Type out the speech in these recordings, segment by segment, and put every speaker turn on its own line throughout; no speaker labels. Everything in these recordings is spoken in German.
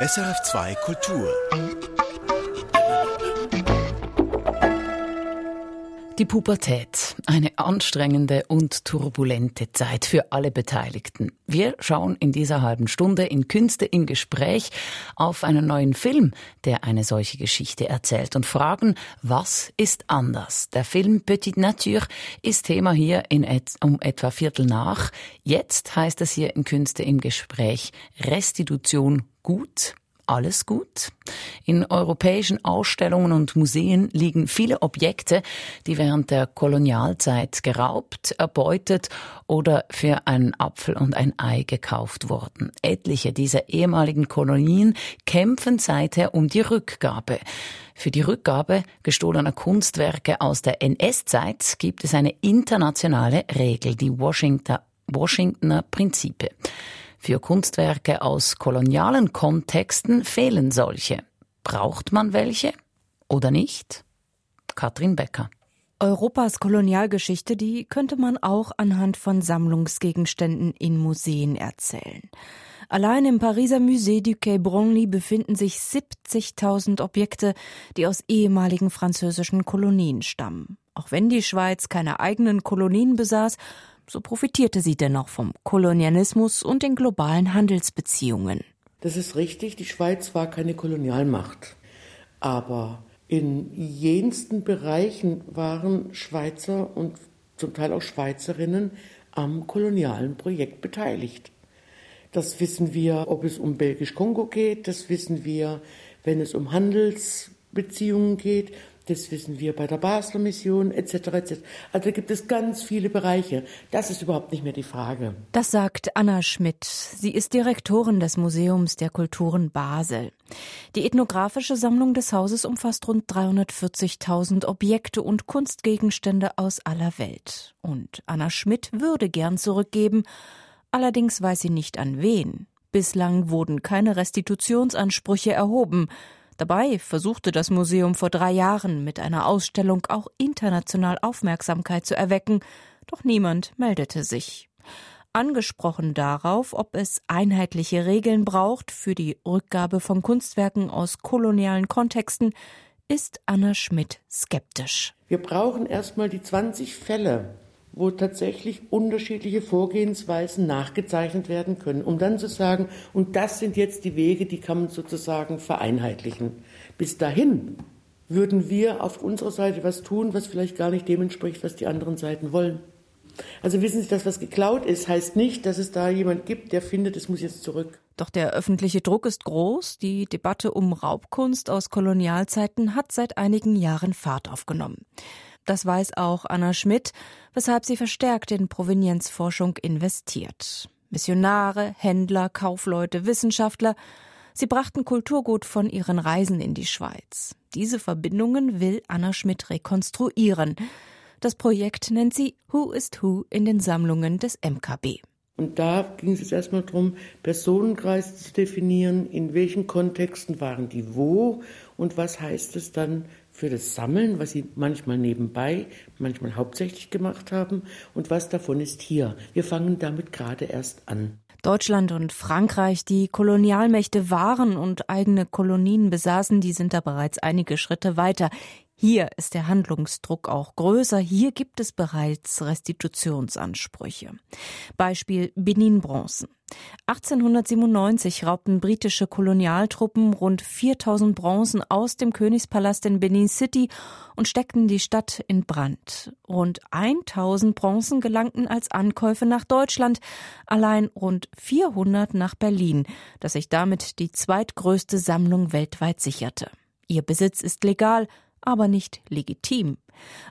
SRF2 Kultur.
Die Pubertät, eine anstrengende und turbulente Zeit für alle Beteiligten. Wir schauen in dieser halben Stunde in Künste im Gespräch auf einen neuen Film, der eine solche Geschichte erzählt und fragen, was ist anders? Der Film Petite Nature ist Thema hier et um etwa Viertel nach. Jetzt heißt es hier in Künste im Gespräch Restitution gut alles gut. In europäischen Ausstellungen und Museen liegen viele Objekte, die während der Kolonialzeit geraubt, erbeutet oder für einen Apfel und ein Ei gekauft wurden. Etliche dieser ehemaligen Kolonien kämpfen seither um die Rückgabe. Für die Rückgabe gestohlener Kunstwerke aus der NS-Zeit gibt es eine internationale Regel, die Washington Washingtoner Prinzipe. Für Kunstwerke aus kolonialen Kontexten fehlen solche. Braucht man welche oder nicht? Katrin Becker.
Europas Kolonialgeschichte, die könnte man auch anhand von Sammlungsgegenständen in Museen erzählen. Allein im Pariser Musée du Quai Branly befinden sich 70.000 Objekte, die aus ehemaligen französischen Kolonien stammen. Auch wenn die Schweiz keine eigenen Kolonien besaß, so profitierte sie dennoch vom Kolonialismus und den globalen Handelsbeziehungen.
Das ist richtig, die Schweiz war keine Kolonialmacht. Aber in jensten Bereichen waren Schweizer und zum Teil auch Schweizerinnen am kolonialen Projekt beteiligt. Das wissen wir, ob es um Belgisch-Kongo geht, das wissen wir, wenn es um Handelsbeziehungen geht, das wissen wir bei der Basler Mission etc. etc. Also da gibt es ganz viele Bereiche. Das ist überhaupt nicht mehr die Frage.
Das sagt Anna Schmidt. Sie ist Direktorin des Museums der Kulturen Basel. Die ethnografische Sammlung des Hauses umfasst rund 340.000 Objekte und Kunstgegenstände aus aller Welt. Und Anna Schmidt würde gern zurückgeben, allerdings weiß sie nicht an wen. Bislang wurden keine Restitutionsansprüche erhoben. Dabei versuchte das Museum vor drei Jahren mit einer Ausstellung auch international Aufmerksamkeit zu erwecken, doch niemand meldete sich. Angesprochen darauf, ob es einheitliche Regeln braucht für die Rückgabe von Kunstwerken aus kolonialen Kontexten, ist Anna Schmidt skeptisch.
Wir brauchen erstmal die 20 Fälle, wo tatsächlich unterschiedliche Vorgehensweisen nachgezeichnet werden können, um dann zu sagen, und das sind jetzt die Wege, die kann man sozusagen vereinheitlichen. Bis dahin würden wir auf unserer Seite was tun, was vielleicht gar nicht dem entspricht, was die anderen Seiten wollen. Also wissen Sie, dass was geklaut ist, heißt nicht, dass es da jemand gibt, der findet, es muss jetzt zurück.
Doch der öffentliche Druck ist groß. Die Debatte um Raubkunst aus Kolonialzeiten hat seit einigen Jahren Fahrt aufgenommen. Das weiß auch Anna Schmidt, weshalb sie verstärkt in Provenienzforschung investiert. Missionare, Händler, Kaufleute, Wissenschaftler, sie brachten Kulturgut von ihren Reisen in die Schweiz. Diese Verbindungen will Anna Schmidt rekonstruieren. Das Projekt nennt sie Who is Who in den Sammlungen des MKB.
Und da ging es erstmal darum, Personenkreise zu definieren, in welchen Kontexten waren die wo und was heißt es dann für das Sammeln, was sie manchmal nebenbei, manchmal hauptsächlich gemacht haben und was davon ist hier. Wir fangen damit gerade erst an.
Deutschland und Frankreich, die Kolonialmächte waren und eigene Kolonien besaßen, die sind da bereits einige Schritte weiter. Hier ist der Handlungsdruck auch größer. Hier gibt es bereits Restitutionsansprüche. Beispiel Benin-Bronzen. 1897 raubten britische Kolonialtruppen rund 4000 Bronzen aus dem Königspalast in Benin City und steckten die Stadt in Brand. Rund 1000 Bronzen gelangten als Ankäufe nach Deutschland, allein rund 400 nach Berlin, das sich damit die zweitgrößte Sammlung weltweit sicherte. Ihr Besitz ist legal, aber nicht legitim.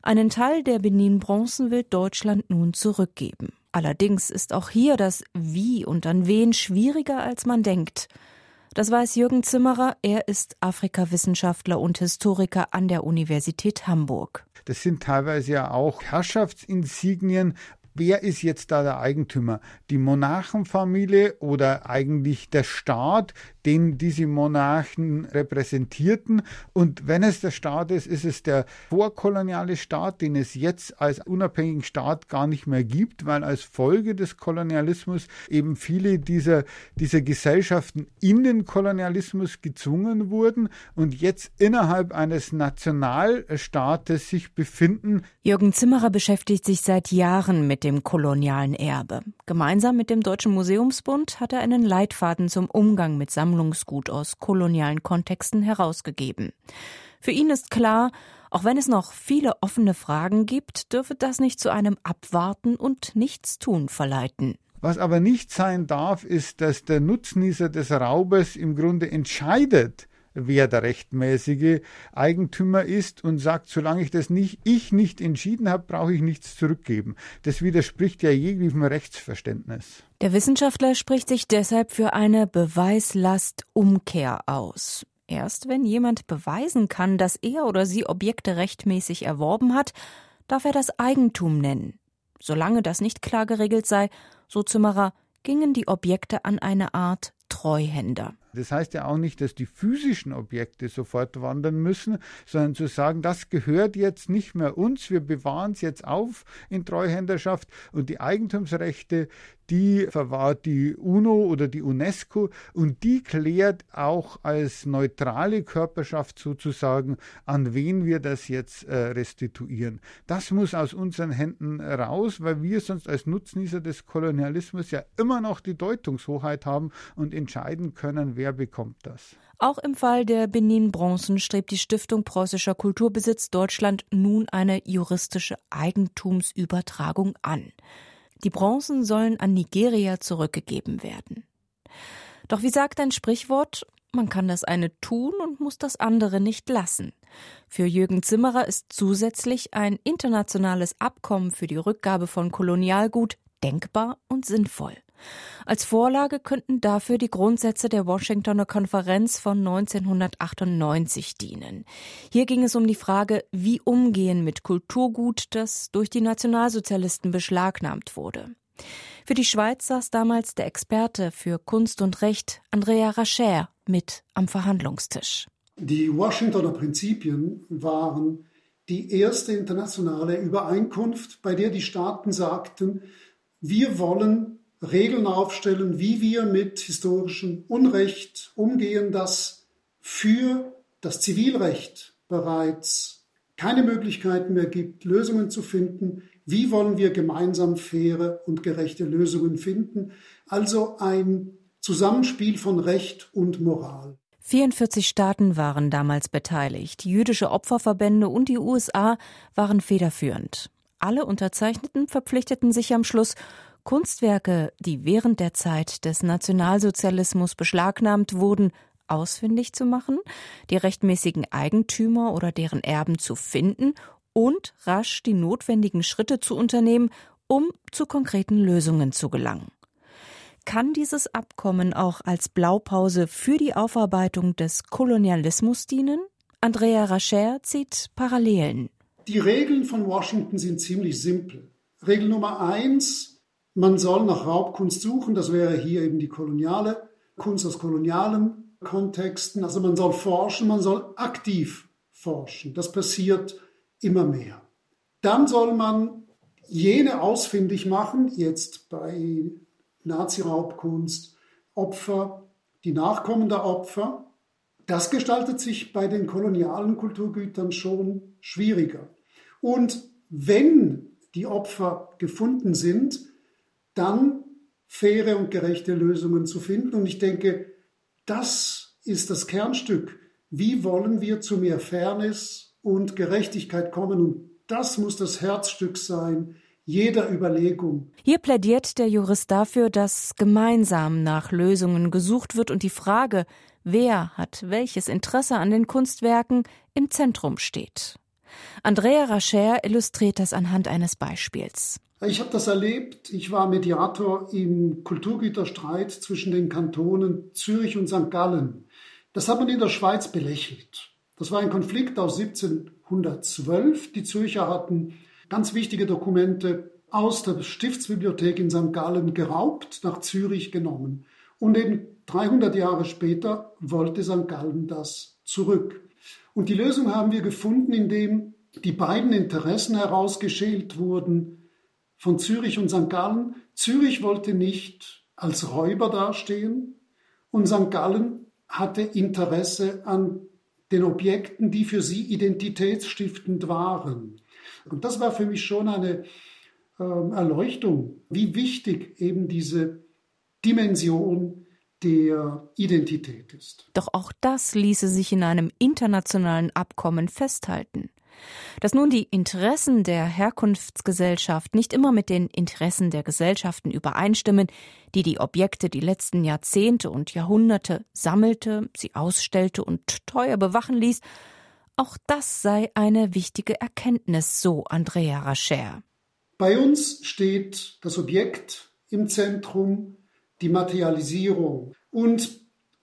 Einen Teil der Benin-Bronzen will Deutschland nun zurückgeben. Allerdings ist auch hier das Wie und an wen schwieriger als man denkt. Das weiß Jürgen Zimmerer. Er ist Afrikawissenschaftler und Historiker an der Universität Hamburg.
Das sind teilweise ja auch Herrschaftsinsignien, wer ist jetzt da der Eigentümer? Die Monarchenfamilie oder eigentlich der Staat, den diese Monarchen repräsentierten. Und wenn es der Staat ist, ist es der vorkoloniale Staat, den es jetzt als unabhängigen Staat gar nicht mehr gibt, weil als Folge des Kolonialismus eben viele dieser, dieser Gesellschaften in den Kolonialismus gezwungen wurden und jetzt innerhalb eines Nationalstaates sich befinden.
Jürgen Zimmerer beschäftigt sich seit Jahren mit dem kolonialen Erbe. Gemeinsam mit dem Deutschen Museumsbund hat er einen Leitfaden zum Umgang mit Sammlungsgut aus kolonialen Kontexten herausgegeben. Für ihn ist klar, auch wenn es noch viele offene Fragen gibt, dürfe das nicht zu einem Abwarten und Nichtstun verleiten.
Was aber nicht sein darf, ist, dass der Nutznießer des Raubes im Grunde entscheidet, wer der rechtmäßige Eigentümer ist und sagt, solange ich das nicht, ich nicht entschieden habe, brauche ich nichts zurückgeben. Das widerspricht ja jeglichem Rechtsverständnis.
Der Wissenschaftler spricht sich deshalb für eine Beweislastumkehr aus. Erst wenn jemand beweisen kann, dass er oder sie Objekte rechtmäßig erworben hat, darf er das Eigentum nennen. Solange das nicht klar geregelt sei, so Zimmerer, gingen die Objekte an eine Art Treuhänder.
Das heißt ja auch nicht, dass die physischen Objekte sofort wandern müssen, sondern zu sagen, das gehört jetzt nicht mehr uns, wir bewahren es jetzt auf in Treuhänderschaft und die Eigentumsrechte, die verwahrt die UNO oder die UNESCO und die klärt auch als neutrale Körperschaft sozusagen, an wen wir das jetzt äh, restituieren. Das muss aus unseren Händen raus, weil wir sonst als Nutznießer des Kolonialismus ja immer noch die Deutungshoheit haben und entscheiden können, wer bekommt das?
Auch im Fall der Benin-Bronzen strebt die Stiftung Preußischer Kulturbesitz Deutschland nun eine juristische Eigentumsübertragung an. Die Bronzen sollen an Nigeria zurückgegeben werden. Doch wie sagt ein Sprichwort, man kann das eine tun und muss das andere nicht lassen. Für Jürgen Zimmerer ist zusätzlich ein internationales Abkommen für die Rückgabe von Kolonialgut denkbar und sinnvoll. Als Vorlage könnten dafür die Grundsätze der Washingtoner Konferenz von 1998 dienen. Hier ging es um die Frage, wie umgehen mit Kulturgut, das durch die Nationalsozialisten beschlagnahmt wurde. Für die Schweiz saß damals der Experte für Kunst und Recht Andrea Racher mit am Verhandlungstisch.
Die Washingtoner Prinzipien waren die erste internationale Übereinkunft, bei der die Staaten sagten, wir wollen Regeln aufstellen, wie wir mit historischem Unrecht umgehen, das für das Zivilrecht bereits keine Möglichkeiten mehr gibt, Lösungen zu finden. Wie wollen wir gemeinsam faire und gerechte Lösungen finden? Also ein Zusammenspiel von Recht und Moral.
44 Staaten waren damals beteiligt. Jüdische Opferverbände und die USA waren federführend. Alle Unterzeichneten verpflichteten sich am Schluss, Kunstwerke, die während der Zeit des Nationalsozialismus beschlagnahmt wurden, ausfindig zu machen, die rechtmäßigen Eigentümer oder deren Erben zu finden und rasch die notwendigen Schritte zu unternehmen, um zu konkreten Lösungen zu gelangen. Kann dieses Abkommen auch als Blaupause für die Aufarbeitung des Kolonialismus dienen? Andrea Racher zieht Parallelen.
Die Regeln von Washington sind ziemlich simpel. Regel Nummer eins, man soll nach Raubkunst suchen, das wäre hier eben die koloniale Kunst aus kolonialen Kontexten. Also man soll forschen, man soll aktiv forschen. Das passiert immer mehr. Dann soll man jene ausfindig machen, jetzt bei Nazi-Raubkunst, Opfer, die Nachkommen der Opfer. Das gestaltet sich bei den kolonialen Kulturgütern schon schwieriger. Und wenn die Opfer gefunden sind, dann faire und gerechte Lösungen zu finden. Und ich denke, das ist das Kernstück. Wie wollen wir zu mehr Fairness und Gerechtigkeit kommen? Und das muss das Herzstück sein jeder Überlegung.
Hier plädiert der Jurist dafür, dass gemeinsam nach Lösungen gesucht wird und die Frage, wer hat welches Interesse an den Kunstwerken, im Zentrum steht. Andrea Racher illustriert das anhand eines Beispiels.
Ich habe das erlebt. Ich war Mediator im Kulturgüterstreit zwischen den Kantonen Zürich und St. Gallen. Das hat man in der Schweiz belächelt. Das war ein Konflikt aus 1712. Die Zürcher hatten ganz wichtige Dokumente aus der Stiftsbibliothek in St. Gallen geraubt, nach Zürich genommen und eben 300 Jahre später wollte St. Gallen das zurück. Und die Lösung haben wir gefunden, indem die beiden Interessen herausgeschält wurden von Zürich und St. Gallen. Zürich wollte nicht als Räuber dastehen und St. Gallen hatte Interesse an den Objekten, die für sie identitätsstiftend waren. Und das war für mich schon eine äh, Erleuchtung, wie wichtig eben diese Dimension der Identität ist.
Doch auch das ließe sich in einem internationalen Abkommen festhalten. Dass nun die Interessen der Herkunftsgesellschaft nicht immer mit den Interessen der Gesellschaften übereinstimmen, die die Objekte die letzten Jahrzehnte und Jahrhunderte sammelte, sie ausstellte und teuer bewachen ließ, auch das sei eine wichtige Erkenntnis, so Andrea Rascher.
Bei uns steht das Objekt im Zentrum, die Materialisierung und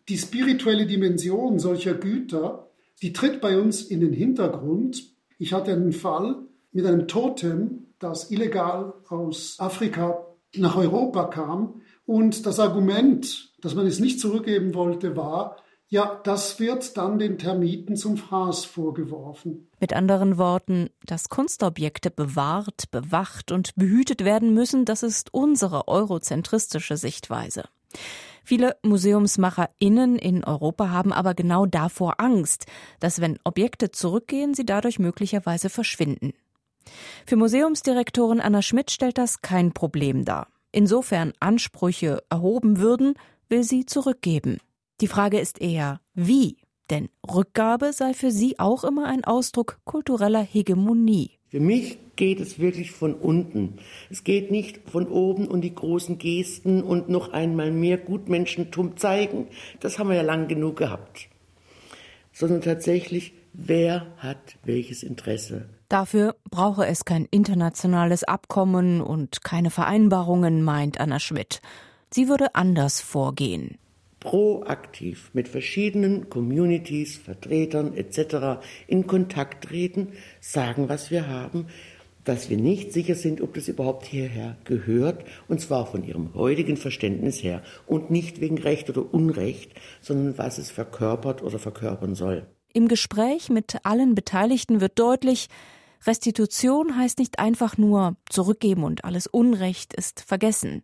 die spirituelle Dimension solcher Güter, die tritt bei uns in den Hintergrund. Ich hatte einen Fall mit einem Totem, das illegal aus Afrika nach Europa kam. Und das Argument, dass man es nicht zurückgeben wollte, war, ja, das wird dann den Termiten zum Fraß vorgeworfen.
Mit anderen Worten, dass Kunstobjekte bewahrt, bewacht und behütet werden müssen, das ist unsere eurozentristische Sichtweise. Viele MuseumsmacherInnen in Europa haben aber genau davor Angst, dass wenn Objekte zurückgehen, sie dadurch möglicherweise verschwinden. Für Museumsdirektorin Anna Schmidt stellt das kein Problem dar. Insofern Ansprüche erhoben würden, will sie zurückgeben. Die Frage ist eher, wie? Denn Rückgabe sei für sie auch immer ein Ausdruck kultureller Hegemonie.
Für mich geht es wirklich von unten. Es geht nicht von oben und die großen Gesten und noch einmal mehr Gutmenschentum zeigen. Das haben wir ja lang genug gehabt. Sondern tatsächlich, wer hat welches Interesse?
Dafür brauche es kein internationales Abkommen und keine Vereinbarungen, meint Anna Schmidt. Sie würde anders vorgehen
proaktiv mit verschiedenen Communities, Vertretern etc. in Kontakt treten, sagen, was wir haben, dass wir nicht sicher sind, ob das überhaupt hierher gehört, und zwar von ihrem heutigen Verständnis her und nicht wegen Recht oder Unrecht, sondern was es verkörpert oder verkörpern soll.
Im Gespräch mit allen Beteiligten wird deutlich, Restitution heißt nicht einfach nur zurückgeben und alles Unrecht ist vergessen.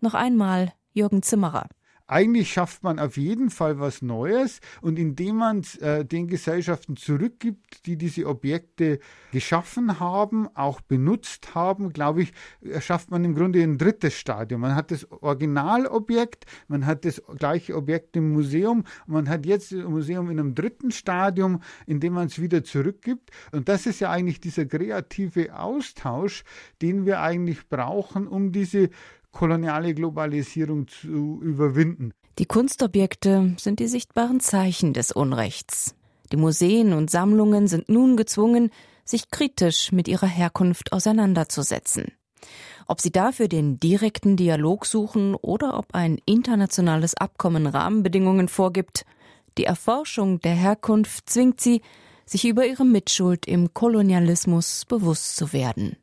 Noch einmal Jürgen Zimmerer
eigentlich schafft man auf jeden Fall was Neues und indem man es äh, den Gesellschaften zurückgibt, die diese Objekte geschaffen haben, auch benutzt haben, glaube ich, schafft man im Grunde ein drittes Stadium. Man hat das Originalobjekt, man hat das gleiche Objekt im Museum man hat jetzt das Museum in einem dritten Stadium, in dem man es wieder zurückgibt. Und das ist ja eigentlich dieser kreative Austausch, den wir eigentlich brauchen, um diese koloniale Globalisierung zu überwinden.
Die Kunstobjekte sind die sichtbaren Zeichen des Unrechts. Die Museen und Sammlungen sind nun gezwungen, sich kritisch mit ihrer Herkunft auseinanderzusetzen. Ob sie dafür den direkten Dialog suchen oder ob ein internationales Abkommen Rahmenbedingungen vorgibt, die Erforschung der Herkunft zwingt sie, sich über ihre Mitschuld im Kolonialismus bewusst zu werden.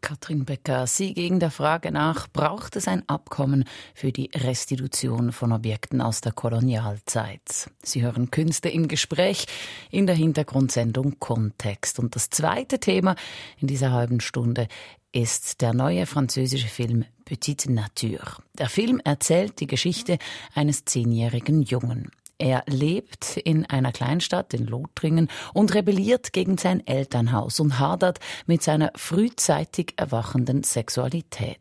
Katrin Becker, Sie gegen der Frage nach, braucht es ein Abkommen für die Restitution von Objekten aus der Kolonialzeit? Sie hören Künste im Gespräch in der Hintergrundsendung Kontext. Und das zweite Thema in dieser halben Stunde ist der neue französische Film Petite Nature. Der Film erzählt die Geschichte eines zehnjährigen Jungen. Er lebt in einer Kleinstadt in Lothringen und rebelliert gegen sein Elternhaus und hadert mit seiner frühzeitig erwachenden Sexualität.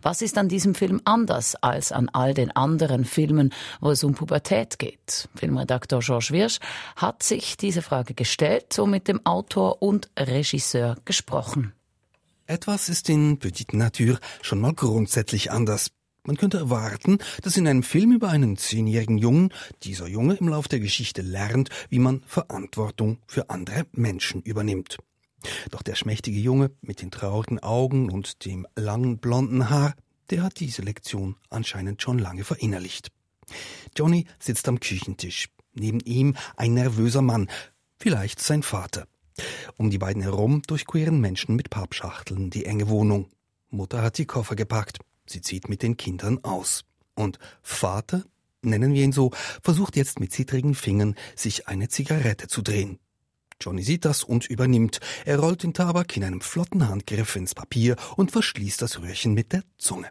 Was ist an diesem Film anders als an all den anderen Filmen, wo es um Pubertät geht? Filmredakteur Georges Wirsch hat sich diese Frage gestellt, so mit dem Autor und Regisseur gesprochen.
Etwas ist in Petite Nature schon mal grundsätzlich anders. Man könnte erwarten, dass in einem Film über einen zehnjährigen Jungen dieser Junge im Lauf der Geschichte lernt, wie man Verantwortung für andere Menschen übernimmt. Doch der schmächtige Junge mit den traurigen Augen und dem langen blonden Haar, der hat diese Lektion anscheinend schon lange verinnerlicht. Johnny sitzt am Küchentisch. Neben ihm ein nervöser Mann, vielleicht sein Vater. Um die beiden herum durchqueren Menschen mit Pappschachteln die enge Wohnung. Mutter hat die Koffer gepackt. Sie zieht mit den Kindern aus. Und Vater, nennen wir ihn so, versucht jetzt mit zittrigen Fingern, sich eine Zigarette zu drehen. Johnny sieht das und übernimmt. Er rollt den Tabak in einem flotten Handgriff ins Papier und verschließt das Röhrchen mit der Zunge.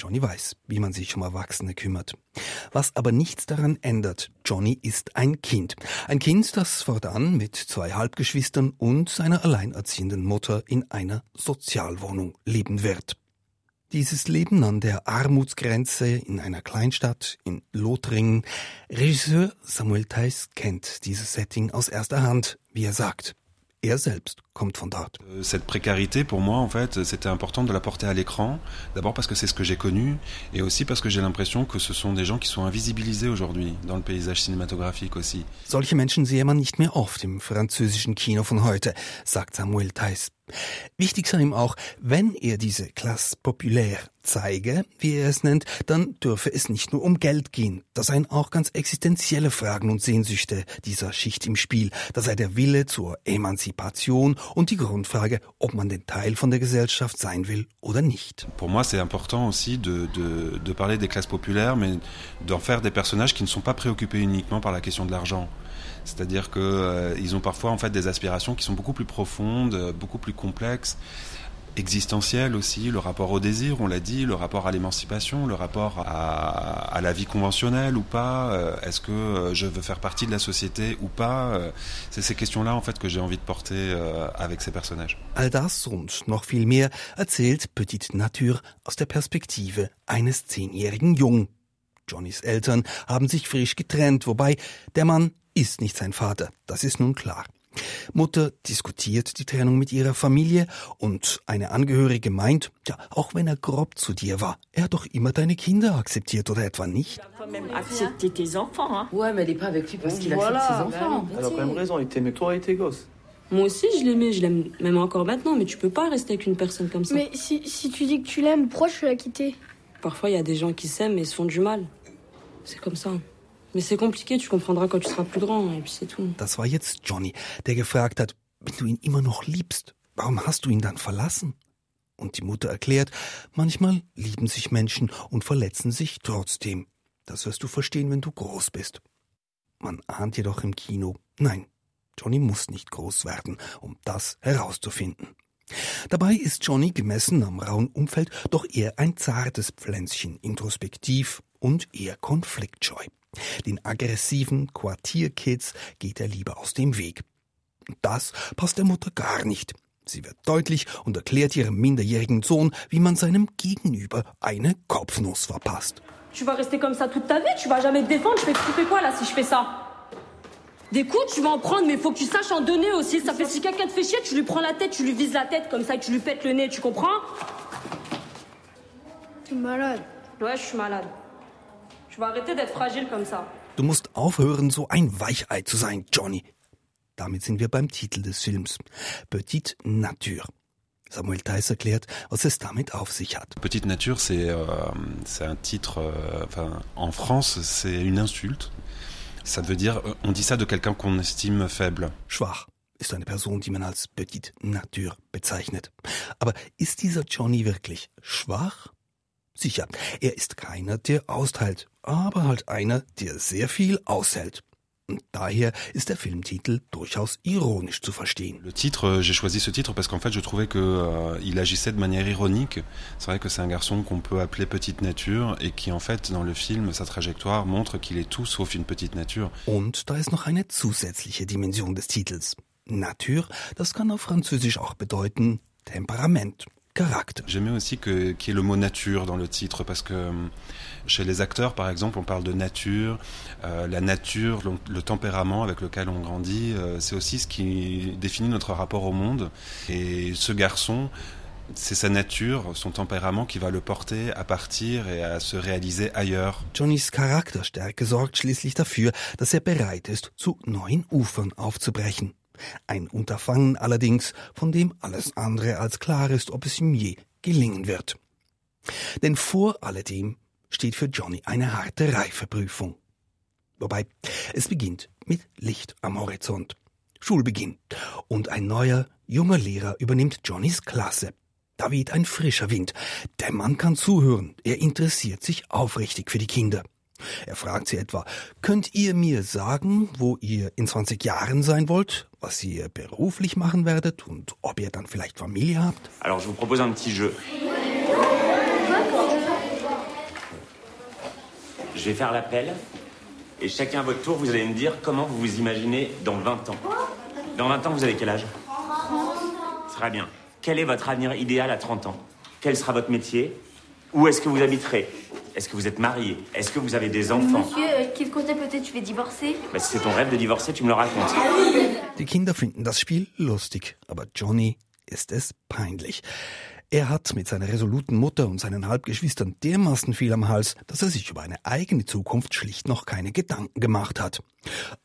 Johnny weiß, wie man sich um Erwachsene kümmert. Was aber nichts daran ändert, Johnny ist ein Kind. Ein Kind, das fortan mit zwei Halbgeschwistern und seiner alleinerziehenden Mutter in einer Sozialwohnung leben wird. Dieses Leben an der Armutsgrenze in einer Kleinstadt in Lothringen. Regisseur Samuel Theiss kennt dieses Setting aus erster Hand, wie er sagt. Er selbst kommt von dort.
Euh, cette précarité, pour moi, en fait, c'était important de la porter à l'écran. D'abord parce que c'est ce que j'ai connu, et aussi parce que j'ai l'impression que ce sont des gens qui sont invisibilisés aujourd'hui dans le paysage cinématographique aussi.
Solche Menschen sehe man nicht mehr oft im französischen Kino von heute, sagt Samuel Theiss. Wichtig sei ihm auch, wenn er diese Classe populaire zeige, wie er es nennt, dann dürfe es nicht nur um Geld gehen. Da seien auch ganz existenzielle Fragen und Sehnsüchte dieser Schicht im Spiel. Da sei der Wille zur Emanzipation und die Grundfrage, ob man Teil von der Gesellschaft sein will oder nicht.
Pour moi, c'est important aussi de, de, de parler des classes populaires, mais d'en faire des personnages qui ne sont pas préoccupés uniquement par la question de l'argent. C'est-à-dire qu'ils euh, ont parfois en fait des aspirations qui sont beaucoup plus profondes, euh, beaucoup plus complexes, existentielles aussi, le rapport au désir, on l'a dit, le rapport à l'émancipation, le rapport à, à, la vie conventionnelle ou pas, euh, est-ce que je veux faire partie de la société ou pas, c'est ces questions-là en fait que j'ai envie de porter avec ces personnages.
All das und noch viel mehr erzählt Petite Nature aus der Perspektive eines zehnjährigen Jungen. Johnnys Eltern haben sich frisch getrennt, wobei der Mann ist nicht sein Vater, das ist nun klar. Mutter diskutiert die Trennung mit ihrer Familie und eine Angehörige meint, ja, auch wenn er grob zu dir war, er hat doch immer deine Kinder akzeptiert oder etwa nicht?
Accepter tes enfants, hein. Ouais, mais elle est pas avec lui parce qu'il accepte ses enfants. Elle a quand même raison, il t'aimait toi et tes gosses. Moi aussi, je l'aimais, je l'aime même encore maintenant, mais tu peux pas rester avec une personne comme ça.
Mais si, si tu dis que tu l'aimes, pourquoi je veux la quitter
Parfois, il y a des gens qui s'aiment et se font du mal. C'est comme ça.
Das war jetzt Johnny, der gefragt hat, wenn du ihn immer noch liebst, warum hast du ihn dann verlassen? Und die Mutter erklärt, manchmal lieben sich Menschen und verletzen sich trotzdem. Das wirst du verstehen, wenn du groß bist. Man ahnt jedoch im Kino, nein, Johnny muss nicht groß werden, um das herauszufinden. Dabei ist Johnny gemessen am rauen Umfeld doch eher ein zartes Pflänzchen, introspektiv und eher konfliktscheu. Den aggressiven Quartierkids geht er lieber aus dem Weg. Das passt der Mutter gar nicht. Sie wird deutlich und erklärt ihrem minderjährigen Sohn, wie man seinem Gegenüber eine Kopfnuss verpasst.
Tu vas rester comme ça toute ta vie, tu vas jamais te défendre, je vais expliquer quoi là si je fais ça Des coups, tu vas en prendre, mais faut que tu saches en donner aussi. Ça fait si quelqu'un te fait chier, tu lui prends la tête, tu lui vises la tête comme ça et tu lui pètes le nez, tu comprends
Tu es malade.
Ouais, je suis malade. Tu vas arrêter d'être fragile comme ça.
Du musst aufhören, so ein Weichei zu sein, Johnny. Damit sind wir beim Titel des Films. Petite Nature. Samuel Theiss erklärt, was es damit auf sich hat.
Petite Nature, c'est euh, un titre, euh, enfin, en France, c'est une insulte. Ça veut dire, euh, on dit ça de quelqu'un qu'on estime faible.
Schwach ist eine Person, die man als Petite Nature bezeichnet. Aber ist dieser Johnny wirklich schwach? Sicher, er ist keiner, der austeilt, aber halt einer, der sehr viel aushält. Und daher ist der Filmtitel durchaus ironisch zu verstehen.
Le titre, j'ai choisi ce titre parce qu'en fait, je trouvais que euh, il agissait de manière ironique. C'est vrai que c'est un garçon qu'on peut appeler petite nature et qui en fait dans le film sa trajectoire montre qu'il est tout sauf une petite nature.
Und da ist noch eine zusätzliche Dimension des Titels. Nature, das kann auf Französisch auch bedeuten Temperament caractère.
J'aimais aussi qu'il y ait le mot nature dans le titre parce que euh, chez les acteurs, par exemple, on parle de nature, euh, la nature, le, le, tempérament avec lequel on grandit, euh, c'est aussi ce qui définit notre rapport au monde. Et ce garçon, c'est sa nature, son tempérament qui va le porter à partir et à se réaliser ailleurs.
Johnnys Charakterstärke sorgt schließlich dafür, dass er bereit ist, zu neuen Ufern aufzubrechen. Ein Unterfangen allerdings, von dem alles andere als klar ist, ob es ihm je gelingen wird. Denn vor alledem steht für Johnny eine harte Reifeprüfung. Wobei, es beginnt mit Licht am Horizont. Schulbeginn. Und ein neuer, junger Lehrer übernimmt Johnnys Klasse. Da weht ein frischer Wind. Der Mann kann zuhören. Er interessiert sich aufrichtig für die Kinder. Er fragt sie etwa, könnt ihr mir sagen, wo ihr in 20 Jahren sein wollt, was ihr beruflich machen werdet und ob ihr dann vielleicht Familie habt?
Alors je vous propose un petit jeu. Je vais faire l'appel et chacun à votre tour, vous allez me dire comment vous vous imaginez dans 20 ans. Dans 20 ans, vous avez quel âge? 30. Très bien. Quel est votre avenir idéal à 30 ans? Quel sera votre métier? Où est-ce que vous habiterez? Est-ce que vous êtes marié Est-ce que vous avez des enfants
Monsieur, euh, quel côté peut-être tu vas divorcer
bah, Si c'est ton rêve de divorcer, tu me le racontes.
Die Kinder finden das Spiel lustig, aber Johnny ist es peinlich. Er hat mit seiner resoluten Mutter und seinen Halbgeschwistern dermaßen viel am Hals, dass er sich über eine eigene Zukunft schlicht noch keine Gedanken gemacht hat.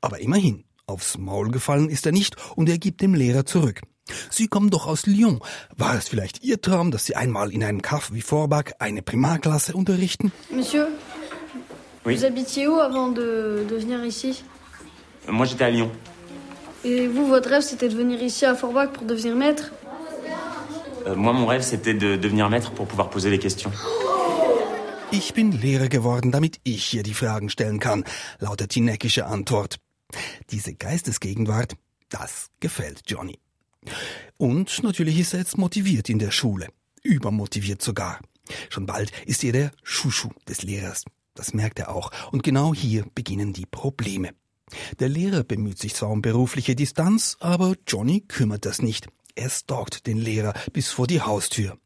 Aber immerhin, aufs Maul gefallen ist er nicht und er gibt dem Lehrer zurück. Sie kommen doch aus Lyon. War es vielleicht Ihr Traum, dass Sie einmal in einem Kaff wie Vorbach eine Primarklasse unterrichten?
Monsieur,
Oui.
vous habitiez où avant de, de venir ici
Moi, j'étais à Lyon.
Et vous, votre rêve, c'était de venir ici à Forbach pour devenir maître
Euh, moi, mon rêve, c'était de devenir maître pour pouvoir poser les questions.
Ich bin Lehrer geworden, damit ich hier die Fragen stellen kann, lautet die neckische Antwort. Diese Geistesgegenwart, das gefällt Johnny. Und natürlich ist er jetzt motiviert in der Schule. Übermotiviert sogar. Schon bald ist er der Schuschu des Lehrers. Das merkt er auch. Und genau hier beginnen die Probleme. Der Lehrer bemüht sich zwar um berufliche Distanz, aber Johnny kümmert das nicht. Er stalkt den Lehrer bis vor die Haustür.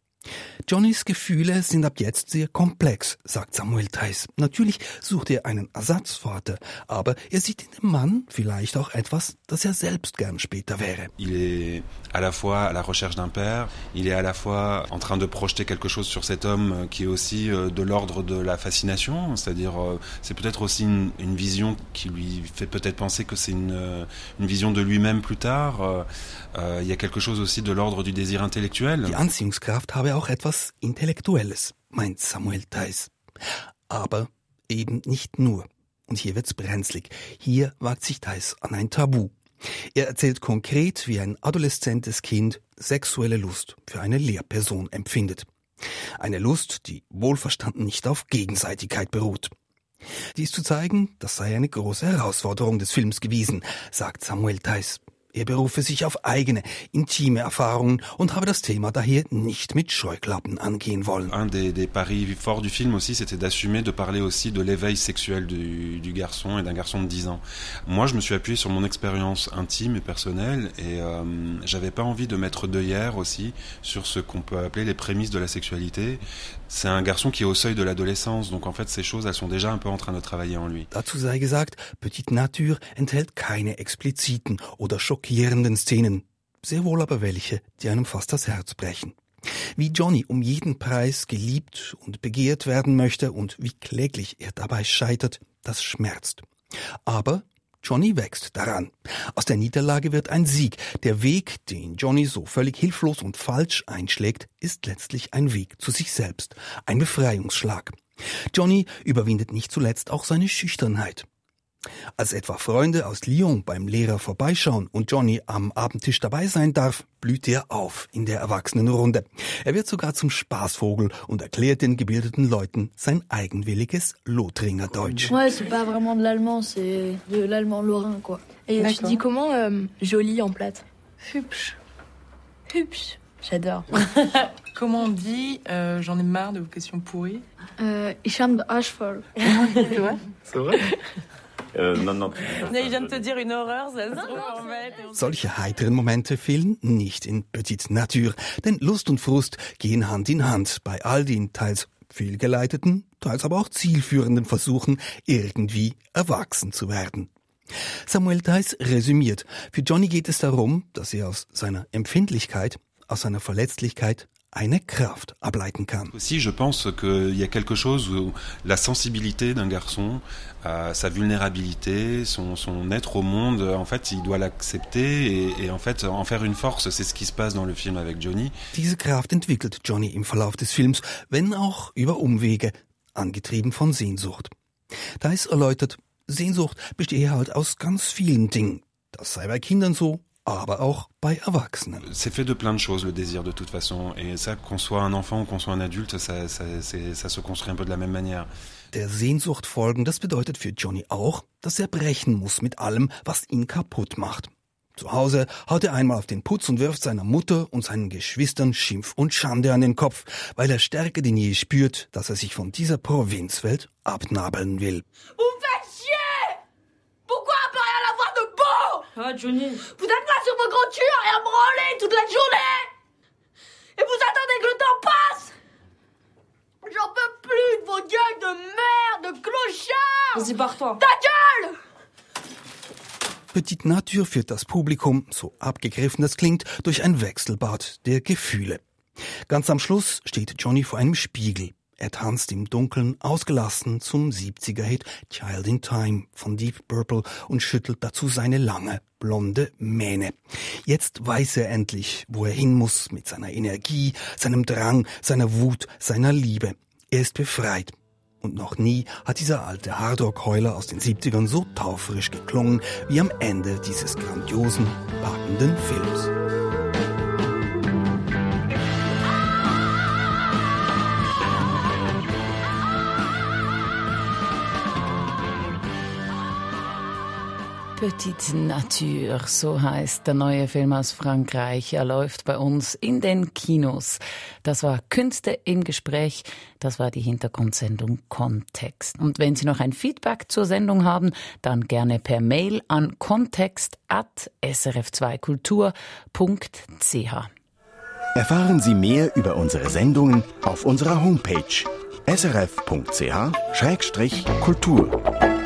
Johnnys Gefühle sind ab jetzt sehr komplex, sagt Samuel Theis. Natürlich sucht er einen Ersatzvater, aber er sieht in dem Mann vielleicht auch etwas, das er selbst gern später wäre.
Il est à la fois à la recherche d'un père, il est à la fois en train de projeter quelque chose sur cet homme qui est aussi euh, de l'ordre de la fascination, c'est-à-dire euh, c'est peut-être aussi une, une vision qui lui fait peut-être penser que c'est une, euh, une vision de lui-même plus tard. Euh, Il y a quelque chose aussi de l'ordre du désir intellectuel.
Die Anziehungskraft habe auch etwas Intellektuelles, meint Samuel Theis. Aber eben nicht nur. Und hier wird's brenzlig. Hier wagt sich Theis an ein Tabu. Er erzählt konkret, wie ein adoleszentes Kind sexuelle Lust für eine Lehrperson empfindet. Eine Lust, die wohlverstanden nicht auf Gegenseitigkeit beruht. Dies zu zeigen, das sei eine große Herausforderung des Films gewesen, sagt Samuel Theis. Er berufe sich auf eigene, intime Erfahrungen und habe das Thema daher nicht mit Scheuklappen angehen wollen.
Un des, des paris forts du film aussi, c'était d'assumer de parler aussi de l'éveil sexuel du, du garçon et d'un garçon de 10 ans. Moi, je me suis appuyé sur mon expérience intime et personnelle et euh, j'avais pas envie de mettre d'œillère aussi sur ce qu'on peut appeler les prémices de la sexualité. C'est un garçon qui est au seuil de l'adolescence, donc en fait, ces choses, elles sont déjà un peu en train de travailler en lui.
Dazu sei gesagt, Petite Nature enthält keine expliziten oder schockierenden Szenen, sehr wohl aber welche, die einem fast das Herz brechen. Wie Johnny um jeden Preis geliebt und begehrt werden möchte und wie kläglich er dabei scheitert, das schmerzt. Aber Johnny wächst daran. Aus der Niederlage wird ein Sieg. Der Weg, den Johnny so völlig hilflos und falsch einschlägt, ist letztlich ein Weg zu sich selbst, ein Befreiungsschlag. Johnny überwindet nicht zuletzt auch seine Schüchternheit. Als etwa Freunde aus Lyon beim Lehrer vorbeischauen und Johnny am Abendtisch dabei sein darf, blüht er auf in der Erwachsenenrunde. Er wird sogar zum Spaßvogel und erklärt den gebildeten Leuten sein eigenwilliges Lothringer Deutsch.
Ouais, c'est pas vraiment de l'allemand, c'est de l'allemand lorrain, quoi.
Et tu dis comment euh, joli en plate
Hübsch.
Hübsch. J'adore.
Comment on dit euh, J'en ai marre de vos questions pourries
Euh, ich habe Arsch voll.
C'est vrai
C'est vrai
Euh, non, non.
Vient de te dire une horreur.
Solche heiteren Momente fehlen nicht in Petite Nature, denn Lust und Frust gehen Hand in Hand bei all den teils fehlgeleiteten, teils aber auch zielführenden Versuchen, irgendwie erwachsen zu werden. Samuel Theis resümiert, für Johnny geht es darum, dass er aus seiner Empfindlichkeit, aus seiner Verletzlichkeit eine Kraft ableiten kann.
Aussi, je pense qu'il y a quelque chose où la sensibilité d'un garçon, euh, sa vulnérabilité, son, son être au monde, en fait, il doit l'accepter et, et en fait en faire une force. C'est ce qui se passe dans le film avec Johnny.
Diese Kraft entwickelt Johnny im Verlauf des Films, wenn auch über Umwege, angetrieben von Sehnsucht. Theis erläutert, Sehnsucht bestehe halt aus ganz vielen Dingen. Das sei bei Kindern so, aber auch bei Erwachsenen.
C'est fait de plein de choses, le désir de toute façon. Et ça, qu'on soit un enfant ou qu'on soit un adulte, ça, ça, ça se construit un peu de la même manière.
Der Sehnsucht folgen, das bedeutet für Johnny auch, dass er brechen muss mit allem, was ihn kaputt macht. Zu Hause haut er einmal auf den Putz und wirft seiner Mutter und seinen Geschwistern Schimpf und Schande an den Kopf, weil er stärker denn je spürt, dass er sich von dieser Provinzwelt abnabeln will.
Ah, Johnny. Vous êtes là sur vos grandeurs et à branler toute la journée Et vous attendez que le temps passe J'en peux plus de vos gueules de merde, de clochards Vas-y, barre-toi. Ta gueule
Petite Nature führt das Publikum, so abgegriffen das klingt, durch ein Wechselbad der Gefühle. Ganz am Schluss steht Johnny vor einem Spiegel. Er tanzt im Dunkeln ausgelassen zum 70er-Hit Child in Time von Deep Purple und schüttelt dazu seine lange, blonde Mähne. Jetzt weiß er endlich, wo er hin muss mit seiner Energie, seinem Drang, seiner Wut, seiner Liebe. Er ist befreit. Und noch nie hat dieser alte Hardrock-Heuler aus den 70ern so taufrisch geklungen wie am Ende dieses grandiosen, packenden Films.
Petite Nature, so heißt der neue Film aus Frankreich. Er läuft bei uns in den Kinos. Das war Künste im Gespräch. Das war die Hintergrundsendung Kontext. Und wenn Sie noch ein Feedback zur Sendung haben, dann gerne per Mail an kontext.srf2kultur.ch.
Erfahren Sie mehr über unsere Sendungen auf unserer Homepage srf.ch-kultur.